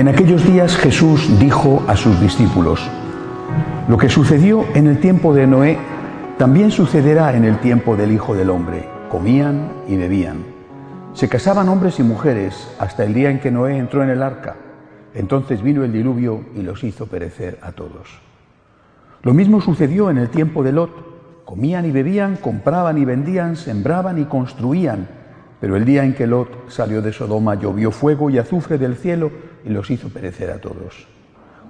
En aquellos días Jesús dijo a sus discípulos, lo que sucedió en el tiempo de Noé también sucederá en el tiempo del Hijo del Hombre. Comían y bebían. Se casaban hombres y mujeres hasta el día en que Noé entró en el arca. Entonces vino el diluvio y los hizo perecer a todos. Lo mismo sucedió en el tiempo de Lot. Comían y bebían, compraban y vendían, sembraban y construían. Pero el día en que Lot salió de Sodoma llovió fuego y azufre del cielo y los hizo perecer a todos.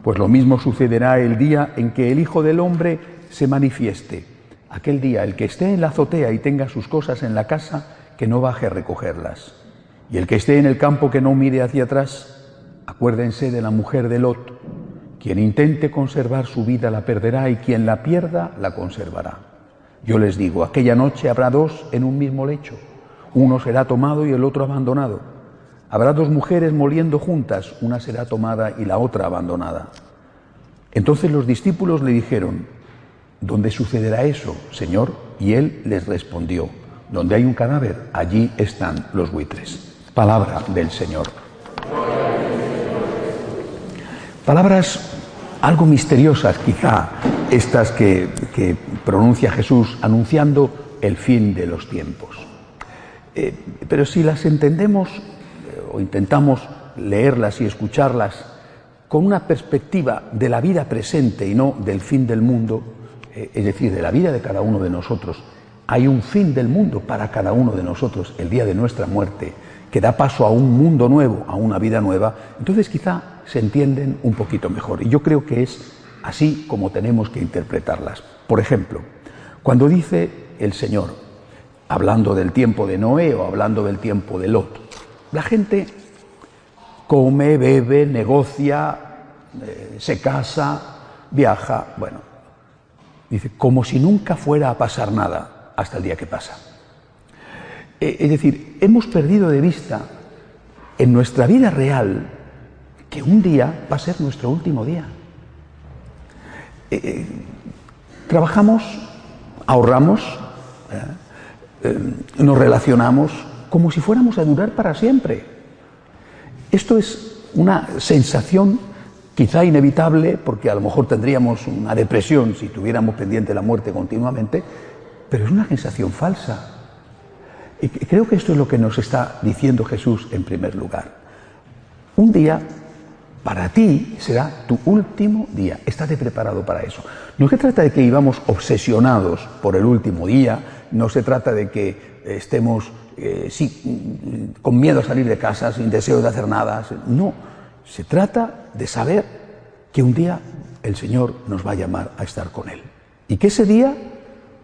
Pues lo mismo sucederá el día en que el Hijo del Hombre se manifieste. Aquel día, el que esté en la azotea y tenga sus cosas en la casa, que no baje a recogerlas. Y el que esté en el campo, que no mire hacia atrás. Acuérdense de la mujer de Lot. Quien intente conservar su vida la perderá y quien la pierda la conservará. Yo les digo, aquella noche habrá dos en un mismo lecho. Uno será tomado y el otro abandonado. Habrá dos mujeres moliendo juntas, una será tomada y la otra abandonada. Entonces los discípulos le dijeron, ¿dónde sucederá eso, Señor? Y él les respondió, donde hay un cadáver, allí están los buitres. Palabra del Señor. Palabras algo misteriosas, quizá, estas que, que pronuncia Jesús anunciando el fin de los tiempos. Eh, pero si las entendemos o intentamos leerlas y escucharlas con una perspectiva de la vida presente y no del fin del mundo, eh, es decir, de la vida de cada uno de nosotros, hay un fin del mundo para cada uno de nosotros, el día de nuestra muerte, que da paso a un mundo nuevo, a una vida nueva, entonces quizá se entienden un poquito mejor. Y yo creo que es así como tenemos que interpretarlas. Por ejemplo, cuando dice el Señor, hablando del tiempo de Noé o hablando del tiempo de Lot, la gente come, bebe, negocia, eh, se casa, viaja, bueno, dice, como si nunca fuera a pasar nada hasta el día que pasa. Eh, es decir, hemos perdido de vista en nuestra vida real que un día va a ser nuestro último día. Eh, trabajamos, ahorramos, nos relacionamos, como si fuéramos a durar para siempre. Esto es una sensación quizá inevitable, porque a lo mejor tendríamos una depresión si tuviéramos pendiente la muerte continuamente, pero es una sensación falsa. Y creo que esto es lo que nos está diciendo Jesús en primer lugar. Un día para ti será tu último día. Estate preparado para eso. No se trata de que vivamos obsesionados por el último día, no se trata de que estemos eh, sí, con miedo a salir de casa, sin deseo de hacer nada. No, se trata de saber que un día el Señor nos va a llamar a estar con Él. Y que ese día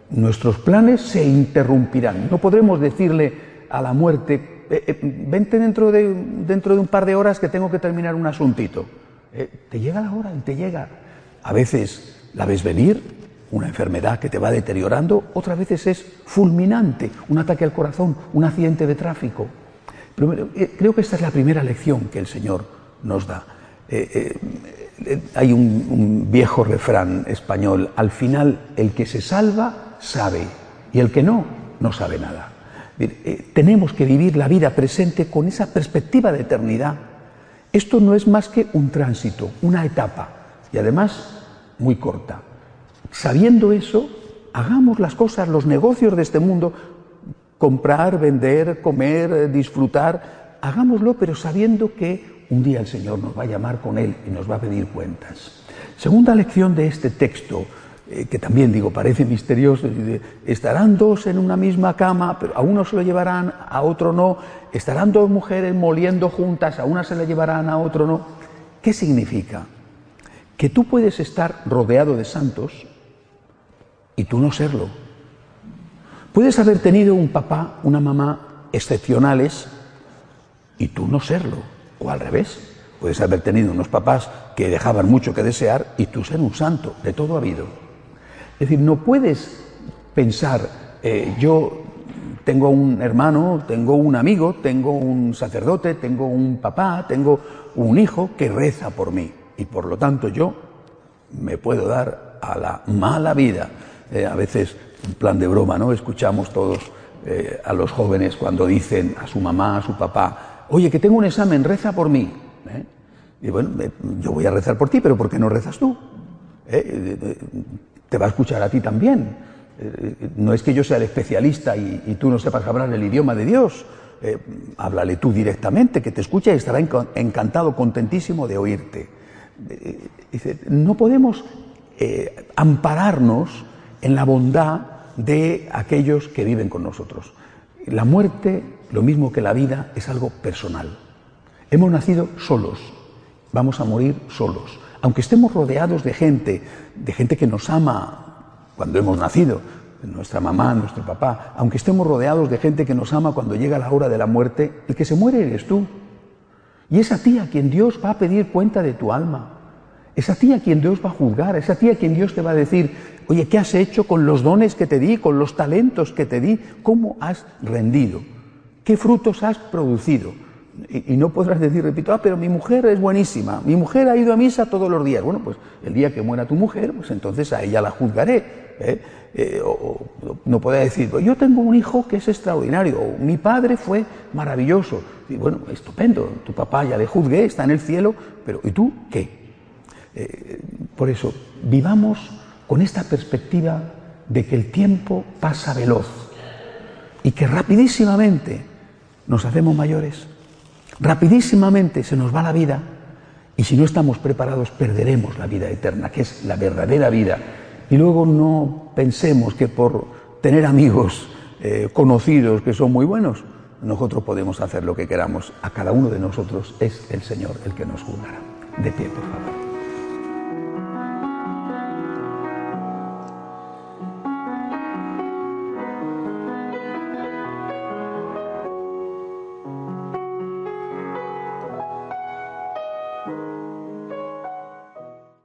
nuestros planes se interrumpirán. No podremos decirle a la muerte, eh, eh, vente dentro de, dentro de un par de horas que tengo que terminar un asuntito. te llega la hora y te llega. A veces la ves venir una enfermedad que te va deteriorando, otras veces es fulminante, un ataque al corazón, un accidente de tráfico. Eh, creo que esta es la primera lección que el Señor nos da. Eh, eh, hay un, viejo refrán español, al final el que se salva sabe y el que no, no sabe nada. tenemos que vivir la vida presente con esa perspectiva de eternidad. Esto no es más que un tránsito, una etapa y además muy corta. Sabiendo eso, hagamos las cosas, los negocios de este mundo, comprar, vender, comer, disfrutar, hagámoslo, pero sabiendo que un día el Señor nos va a llamar con Él y nos va a pedir cuentas. Segunda lección de este texto, eh, que también digo, parece misterioso, estarán dos en una misma cama, pero a uno se lo llevarán, a otro no, estarán dos mujeres moliendo juntas, a una se la llevarán, a otro no. ¿Qué significa? Que tú puedes estar rodeado de santos, y tú no serlo. Puedes haber tenido un papá, una mamá excepcionales y tú no serlo. O al revés. Puedes haber tenido unos papás que dejaban mucho que desear y tú ser un santo. De todo ha habido. Es decir, no puedes pensar, eh, yo tengo un hermano, tengo un amigo, tengo un sacerdote, tengo un papá, tengo un hijo que reza por mí. Y por lo tanto yo me puedo dar a la mala vida eh, a veces, en plan de broma, ¿no? Escuchamos todos eh, a los jóvenes cuando dicen a su mamá, a su papá, oye, que tengo un examen, reza por mí. ¿eh? Y bueno, yo voy a rezar por ti, pero ¿por qué no rezas tú? Te va a escuchar a ti también. No es que yo sea el especialista y, tú no sepas hablar el idioma de Dios. Háblale tú directamente, que te escucha y estará encantado, contentísimo de oírte. dice, no podemos ampararnos en la bondad de aquellos que viven con nosotros. La muerte, lo mismo que la vida, es algo personal. Hemos nacido solos, vamos a morir solos. Aunque estemos rodeados de gente, de gente que nos ama cuando hemos nacido, nuestra mamá, nuestro papá, aunque estemos rodeados de gente que nos ama cuando llega la hora de la muerte, el que se muere eres tú. Y es a ti a quien Dios va a pedir cuenta de tu alma. Es a ti a quien Dios va a juzgar, es a ti a quien Dios te va a decir, oye, ¿qué has hecho con los dones que te di, con los talentos que te di? ¿Cómo has rendido? ¿Qué frutos has producido? Y, no podrás decir, repito, ah, pero mi mujer es buenísima, mi mujer ha ido a misa todos los días. Bueno, pues el día que muera tu mujer, pues entonces a ella la juzgaré. ¿eh? Eh, o, no podrá decir, yo tengo un hijo que es extraordinario, o mi padre fue maravilloso. Y bueno, estupendo, tu papá ya le juzgué, está en el cielo, pero ¿y tú qué? Eh, por eso, vivamos con esta perspectiva de que el tiempo pasa veloz y que rapidísimamente nos hacemos mayores rapidísimamente se nos va la vida y si no estamos preparados perderemos la vida eterna, que es la verdadera vida. Y luego no pensemos que por tener amigos eh, conocidos que son muy buenos, nosotros podemos hacer lo que queramos. A cada uno de nosotros es el Señor el que nos juzgará. De pie, por favor.